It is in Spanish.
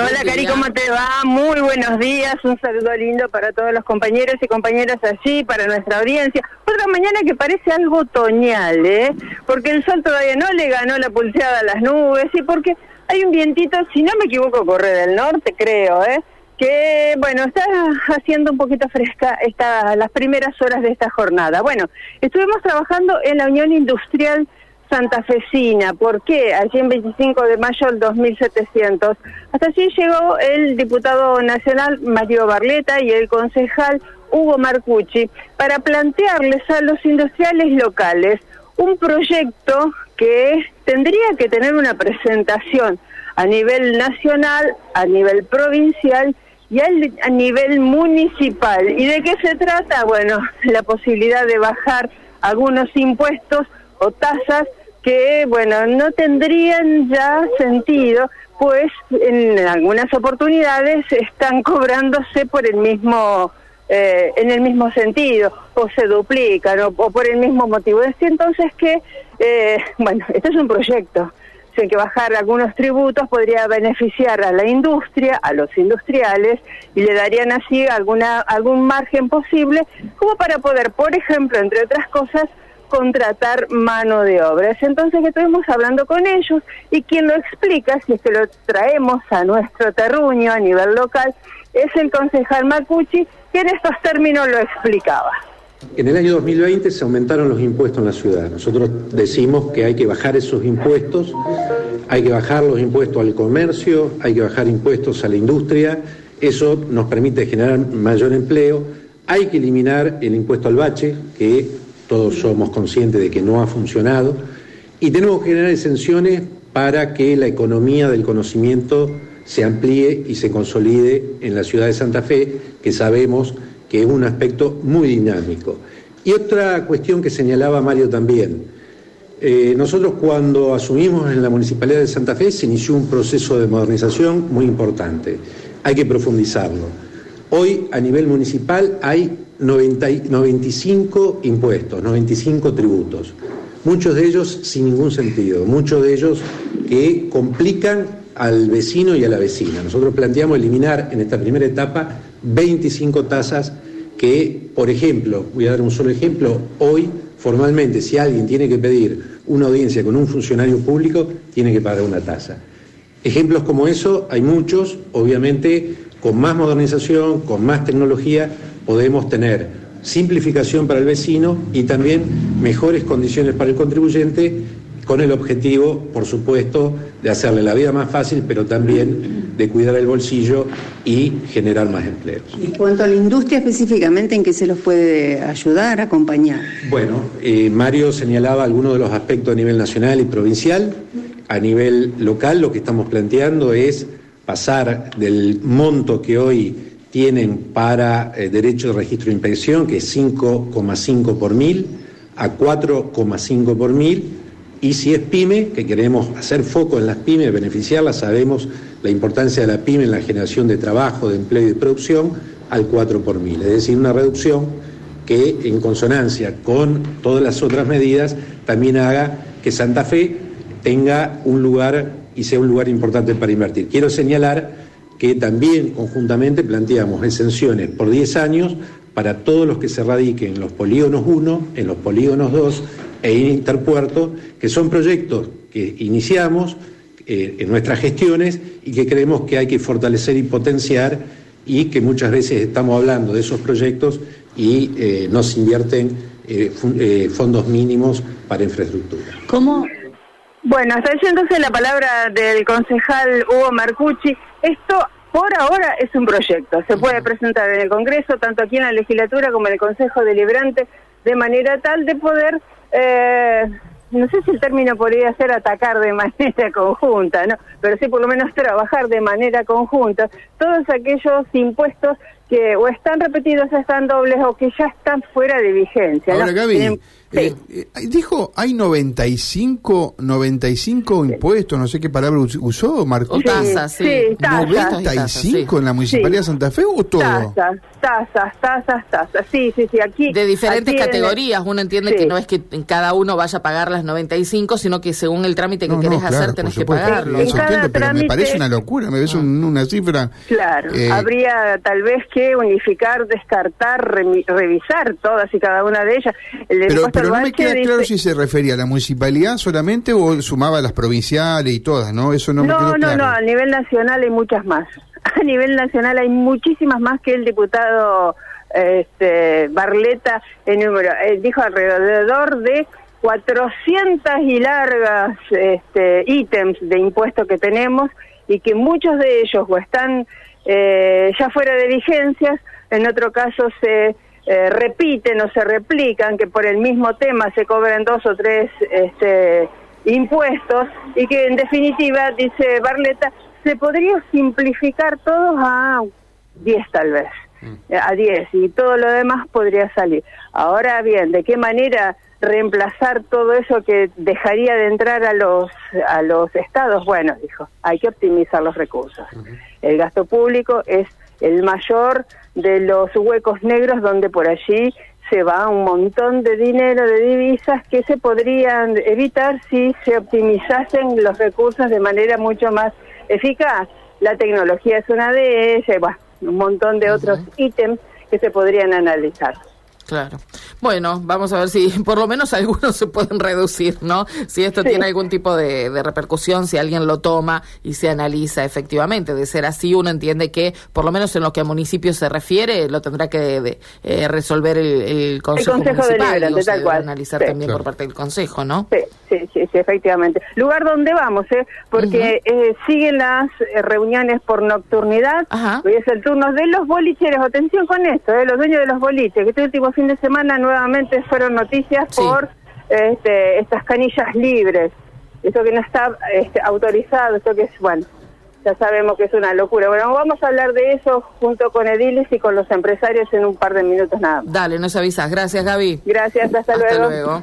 Hola Cari, ¿cómo te va? Muy buenos días, un saludo lindo para todos los compañeros y compañeras allí, para nuestra audiencia. Otra mañana que parece algo otoñal, ¿eh? Porque el sol todavía no le ganó la pulseada a las nubes y porque hay un vientito, si no me equivoco, corre del norte, creo, ¿eh? Que, bueno, está haciendo un poquito fresca esta, las primeras horas de esta jornada. Bueno, estuvimos trabajando en la Unión Industrial santafesina. ¿Por qué? Allí en 25 de mayo del 2700. Hasta allí llegó el diputado nacional Mario Barleta y el concejal Hugo Marcucci para plantearles a los industriales locales un proyecto que tendría que tener una presentación a nivel nacional, a nivel provincial y a nivel municipal. ¿Y de qué se trata? Bueno, la posibilidad de bajar algunos impuestos o tasas que, bueno, no tendrían ya sentido, pues en algunas oportunidades están cobrándose por el mismo, eh, en el mismo sentido, o se duplican, o, por el mismo motivo. Es entonces que, eh, bueno, este es un proyecto. Que bajar algunos tributos podría beneficiar a la industria, a los industriales, y le darían así alguna, algún margen posible como para poder, por ejemplo, entre otras cosas, contratar mano de obra. entonces estuvimos hablando con ellos y quien lo explica, si es que lo traemos a nuestro terruño a nivel local, es el concejal Macucci, que en estos términos lo explicaba. En el año 2020 se aumentaron los impuestos en la ciudad. Nosotros decimos que hay que bajar esos impuestos, hay que bajar los impuestos al comercio, hay que bajar impuestos a la industria, eso nos permite generar mayor empleo, hay que eliminar el impuesto al bache, que todos somos conscientes de que no ha funcionado, y tenemos que generar exenciones para que la economía del conocimiento se amplíe y se consolide en la ciudad de Santa Fe, que sabemos que es un aspecto muy dinámico. Y otra cuestión que señalaba Mario también, eh, nosotros cuando asumimos en la Municipalidad de Santa Fe se inició un proceso de modernización muy importante, hay que profundizarlo. Hoy a nivel municipal hay 95 impuestos, 95 tributos, muchos de ellos sin ningún sentido, muchos de ellos que complican al vecino y a la vecina. Nosotros planteamos eliminar en esta primera etapa 25 tasas que, por ejemplo, voy a dar un solo ejemplo, hoy formalmente si alguien tiene que pedir una audiencia con un funcionario público, tiene que pagar una tasa. Ejemplos como eso hay muchos, obviamente con más modernización, con más tecnología, podemos tener simplificación para el vecino y también mejores condiciones para el contribuyente con el objetivo, por supuesto, de hacerle la vida más fácil, pero también de cuidar el bolsillo y generar más empleos. En cuanto a la industria específicamente, ¿en qué se los puede ayudar, acompañar? Bueno, eh, Mario señalaba algunos de los aspectos a nivel nacional y provincial. A nivel local, lo que estamos planteando es pasar del monto que hoy tienen para eh, derecho de registro de inspección, que es 5,5 por mil, a 4,5 por mil, y si es pyme, que queremos hacer foco en las pymes, beneficiarlas, sabemos la importancia de la pyme en la generación de trabajo, de empleo y de producción, al 4 por mil. Es decir, una reducción que en consonancia con todas las otras medidas también haga que Santa Fe tenga un lugar y sea un lugar importante para invertir. Quiero señalar que también conjuntamente planteamos exenciones por 10 años para todos los que se radiquen en los polígonos 1, en los polígonos 2 e Interpuerto, que son proyectos que iniciamos eh, en nuestras gestiones y que creemos que hay que fortalecer y potenciar y que muchas veces estamos hablando de esos proyectos y eh, no se invierten eh, fondos mínimos para infraestructura. ¿Cómo? Bueno, está diciéndose la palabra del concejal Hugo Marcucci. Esto por ahora es un proyecto. Se puede presentar en el Congreso, tanto aquí en la legislatura como en el Consejo Deliberante, de manera tal de poder, eh, no sé si el término podría ser atacar de manera conjunta, ¿no? Pero sí por lo menos trabajar de manera conjunta todos aquellos impuestos que o están repetidos, están dobles o que ya están fuera de vigencia. Ahora, ¿no? Gaby, Eh, eh, sí. eh, dijo, hay 95, 95 impuestos, no sé qué palabra us- usó, Marco. O tasas, sí. sí, tasas. 95 en la Municipalidad de Santa Fe o todo. Tasas, tasas, tasas, tasas. Sí, sí, sí, aquí. De diferentes aquí en- categorías, uno entiende Sí. que no es que cada uno vaya a pagar las 95, sino que según el trámite que No, no, querés claro, hacer tenés que pagarlo. Eso En cada entiendo, pero me trámite- parece una locura, me ves un- una cifra. Claro, eh, habría tal vez que unificar, descartar, revisar todas y cada una de ellas. El Pero, pero no me queda claro si se refería a la municipalidad solamente o sumaba a las provinciales y todas, ¿no? Eso no, me quedó No, no, claro. no, a nivel nacional hay muchas más. A nivel nacional hay muchísimas más que el diputado este, Barleta enumeró. Eh, dijo alrededor de 400 y largas este, ítems de impuestos que tenemos y que muchos de ellos o están eh, ya fuera de vigencias, en otro caso se eh, repiten o se replican, que por el mismo tema se cobran dos o tres este, impuestos y que en definitiva, dice Barleta, se podría simplificar todos a 10 tal vez, eh, a 10 y todo lo demás podría salir. Ahora bien, ¿de qué manera reemplazar todo eso que dejaría de entrar a los a los estados? Bueno, dijo, hay que optimizar los recursos. El gasto público es el mayor de los huecos negros donde por allí se va un montón de dinero de divisas que se podrían evitar si se optimizasen los recursos de manera mucho más eficaz. La tecnología es una de ellas, bueno, un montón de otros ítems que se podrían analizar. Claro. Bueno, vamos a ver si por lo menos algunos se pueden reducir, ¿no? Si esto Sí. tiene algún tipo de, de repercusión, si alguien lo toma y se analiza efectivamente. De ser así, uno entiende que, por lo menos en lo que a municipios se refiere, lo tendrá que de- eh, resolver el, el Consejo, Consejo Municipal. Digo, se tal cual. analizar Sí. también Claro. por parte del Consejo, ¿no? Sí, sí, sí, sí, efectivamente. Lugar donde vamos, ¿eh? Porque eh, siguen las eh, reuniones por nocturnidad. Ajá. Hoy es el turno de los bolicheros. Atención con esto, ¿eh? Los dueños de los boliches, que este último fin de semana nuevamente fueron noticias Sí. por este, estas canillas libres. Eso que no está este, autorizado, esto que es, bueno, ya sabemos que es una locura. Bueno, vamos a hablar de eso junto con Ediles y con los empresarios en un par de minutos nada más. Dale, nos avisas. Gracias, Gaby. Gracias, hasta, Hasta luego. luego.